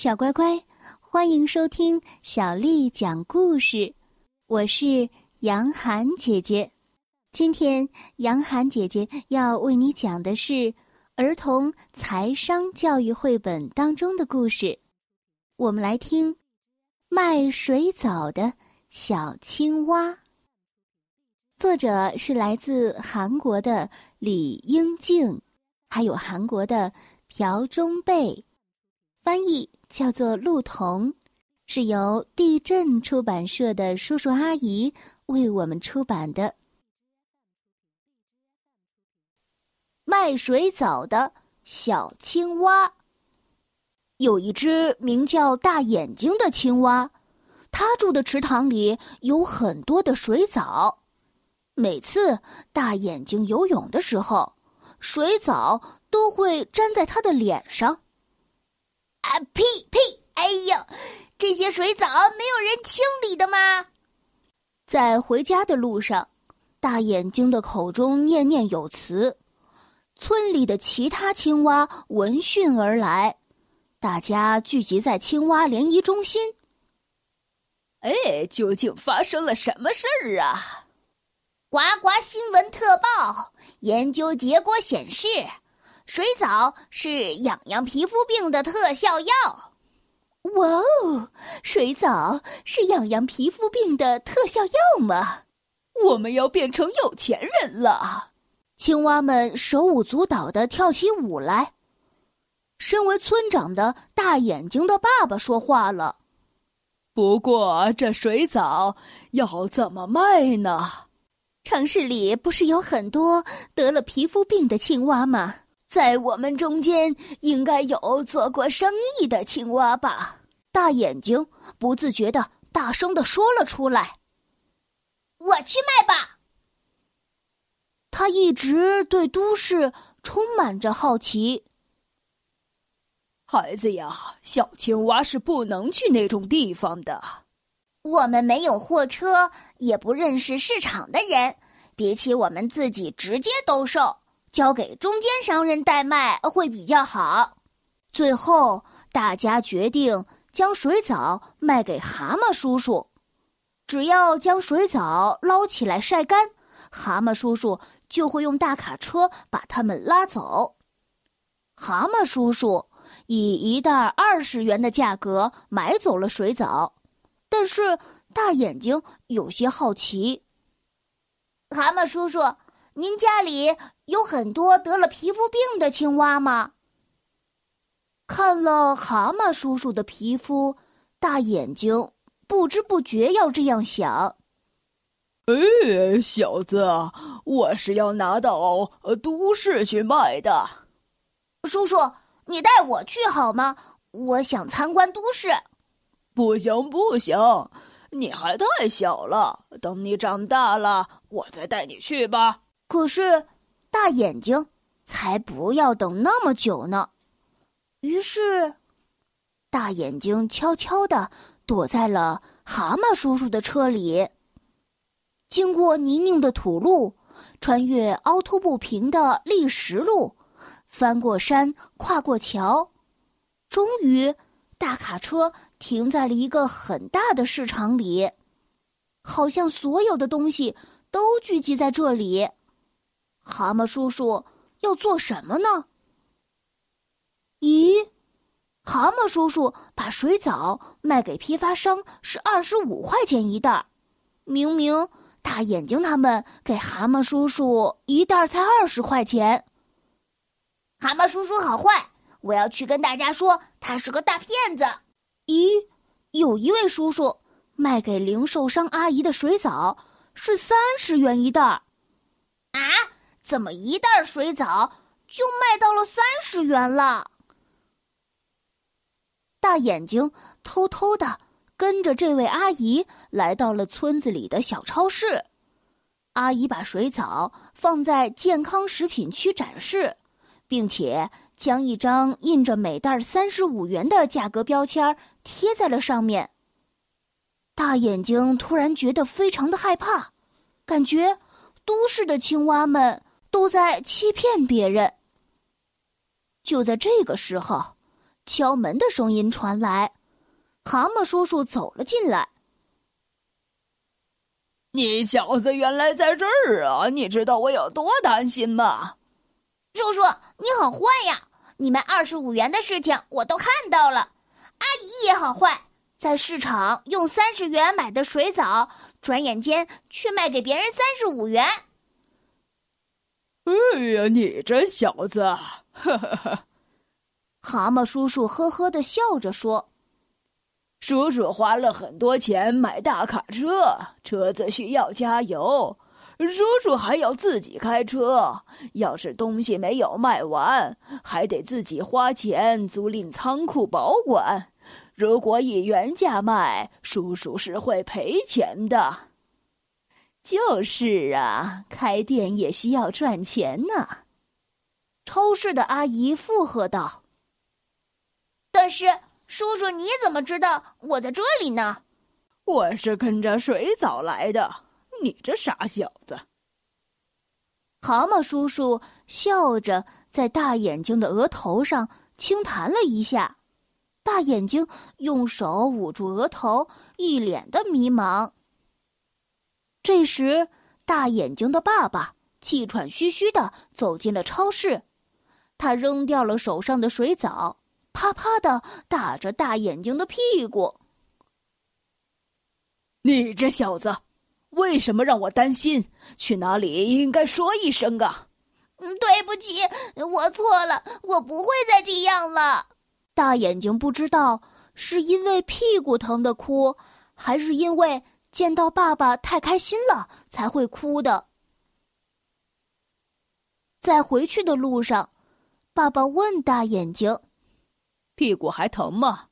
小乖乖，欢迎收听小丽讲故事。我是杨涵姐姐，今天杨涵姐姐要为你讲的是儿童财商教育绘本当中的故事。我们来听《卖水藻的小青蛙》，作者是来自韩国的李英静，还有韩国的朴忠贝，翻译。叫做路童，是由地震出版社的叔叔阿姨为我们出版的。卖水藻的小青蛙，有一只名叫大眼睛的青蛙，它住的池塘里有很多的水藻。每次大眼睛游泳的时候，水藻都会粘在它的脸上。啊呸呸！哎呦，这些水藻没有人清理的吗？在回家的路上，大眼睛的口中念念有词。村里的其他青蛙闻讯而来，大家聚集在青蛙联谊中心。哎，究竟发生了什么事儿啊？呱呱新闻特报：研究结果显示。水藻是痒痒皮肤病的特效药。哇哦，水藻是痒痒皮肤病的特效药吗？我们要变成有钱人了！青蛙们手舞足蹈的跳起舞来。身为村长的大眼睛的爸爸说话了：“不过这水藻要怎么卖呢？城市里不是有很多得了皮肤病的青蛙吗？”在我们中间应该有做过生意的青蛙吧？大眼睛不自觉的大声的说了出来：“我去卖吧。”他一直对都市充满着好奇。孩子呀，小青蛙是不能去那种地方的。我们没有货车，也不认识市场的人，比起我们自己直接兜售。交给中间商人代卖会比较好。最后，大家决定将水藻卖给蛤蟆叔叔。只要将水藻捞起来晒干，蛤蟆叔叔就会用大卡车把它们拉走。蛤蟆叔叔以一袋二十元的价格买走了水藻，但是大眼睛有些好奇。蛤蟆叔叔。您家里有很多得了皮肤病的青蛙吗？看了蛤蟆叔叔的皮肤，大眼睛不知不觉要这样想。哎，小子，我是要拿到都市去卖的。叔叔，你带我去好吗？我想参观都市。不行不行，你还太小了，等你长大了，我再带你去吧。可是，大眼睛才不要等那么久呢。于是，大眼睛悄悄的躲在了蛤蟆叔叔的车里。经过泥泞的土路，穿越凹凸不平的砾石路，翻过山，跨过桥，终于，大卡车停在了一个很大的市场里，好像所有的东西都聚集在这里。蛤蟆叔叔要做什么呢？咦，蛤蟆叔叔把水藻卖给批发商是二十五块钱一袋，明明大眼睛他们给蛤蟆叔叔一袋才二十块钱。蛤蟆叔叔好坏，我要去跟大家说他是个大骗子。咦，有一位叔叔卖给零售商阿姨的水藻是三十元一袋，啊？怎么一袋水藻就卖到了三十元了？大眼睛偷偷的跟着这位阿姨来到了村子里的小超市。阿姨把水藻放在健康食品区展示，并且将一张印着每袋三十五元的价格标签贴在了上面。大眼睛突然觉得非常的害怕，感觉都市的青蛙们。都在欺骗别人。就在这个时候，敲门的声音传来，蛤蟆叔叔走了进来。你小子原来在这儿啊！你知道我有多担心吗？叔叔，你好坏呀！你卖二十五元的事情我都看到了。阿姨也好坏，在市场用三十元买的水藻，转眼间却卖给别人三十五元。哎呀，你这小子！呵呵呵。蛤蟆叔叔呵呵的笑着说：“叔叔花了很多钱买大卡车，车子需要加油。叔叔还要自己开车，要是东西没有卖完，还得自己花钱租赁仓库保管。如果以原价卖，叔叔是会赔钱的。”就是啊，开店也需要赚钱呢。超市的阿姨附和道。但是，叔叔，你怎么知道我在这里呢？我是跟着水藻来的。你这傻小子！蛤蟆叔叔笑着在大眼睛的额头上轻弹了一下，大眼睛用手捂住额头，一脸的迷茫。这时，大眼睛的爸爸气喘吁吁的走进了超市，他扔掉了手上的水藻。啪啪的打着大眼睛的屁股。你这小子，为什么让我担心？去哪里应该说一声啊！对不起，我错了，我不会再这样了。大眼睛不知道是因为屁股疼的哭，还是因为见到爸爸太开心了才会哭的。在回去的路上，爸爸问大眼睛。屁股还疼吗？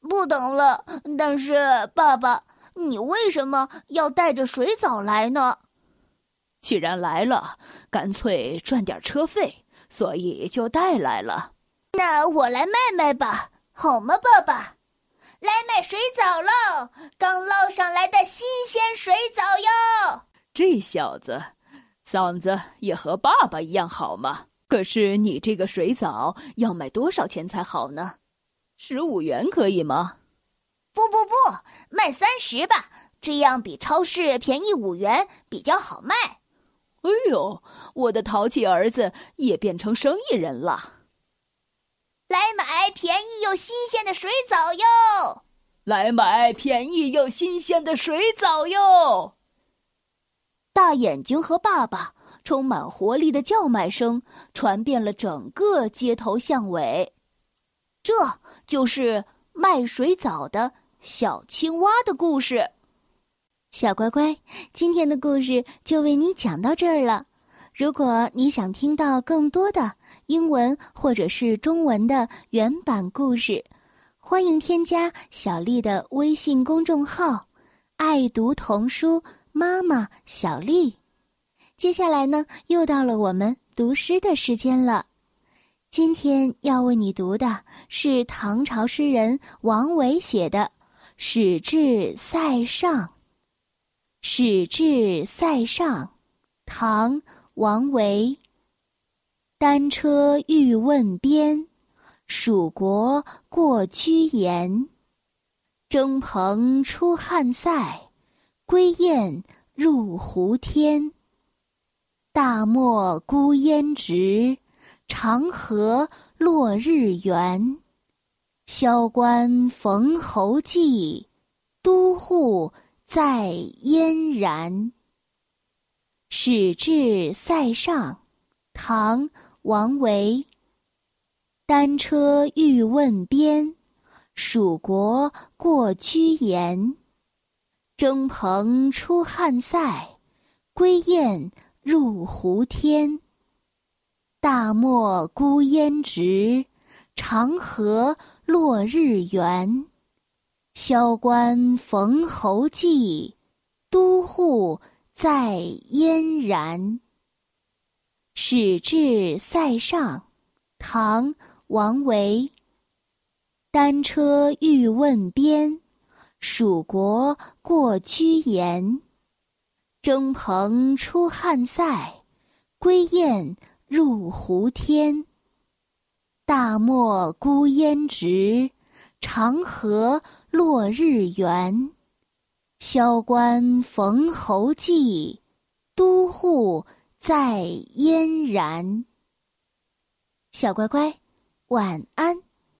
不疼了。但是，爸爸，你为什么要带着水藻来呢？既然来了，干脆赚点车费，所以就带来了。那我来卖卖吧，好吗，爸爸？来买水藻喽！刚捞上来的新鲜水藻哟。这小子，嗓子也和爸爸一样好吗？可是你这个水藻要卖多少钱才好呢？十五元可以吗？不不不，卖三十吧，这样比超市便宜五元，比较好卖。哎呦，我的淘气儿子也变成生意人了！来买便宜又新鲜的水藻哟！来买便宜又新鲜的水藻哟！大眼睛和爸爸。充满活力的叫卖声传遍了整个街头巷尾，这就是卖水藻的小青蛙的故事。小乖乖，今天的故事就为你讲到这儿了。如果你想听到更多的英文或者是中文的原版故事，欢迎添加小丽的微信公众号“爱读童书妈妈小丽”。接下来呢，又到了我们读诗的时间了。今天要为你读的是唐朝诗人王维写的《使至塞上》。《使至塞上》，唐·王维。单车欲问边，蜀国过居延。征蓬出汉塞，归雁入胡天。大漠孤烟直，长河落日圆。萧关逢侯骑，都护在燕然。使至塞上，唐·王维。单车欲问边，蜀国过居延。征蓬出汉塞，归雁。入胡天。大漠孤烟直，长河落日圆。萧关逢侯骑，都护在燕然。使至塞上，唐·王维。单车欲问边，蜀国过居延。征蓬出汉塞，归雁入胡天。大漠孤烟直，长河落日圆。萧关逢侯骑，都护在燕然。小乖乖，晚安。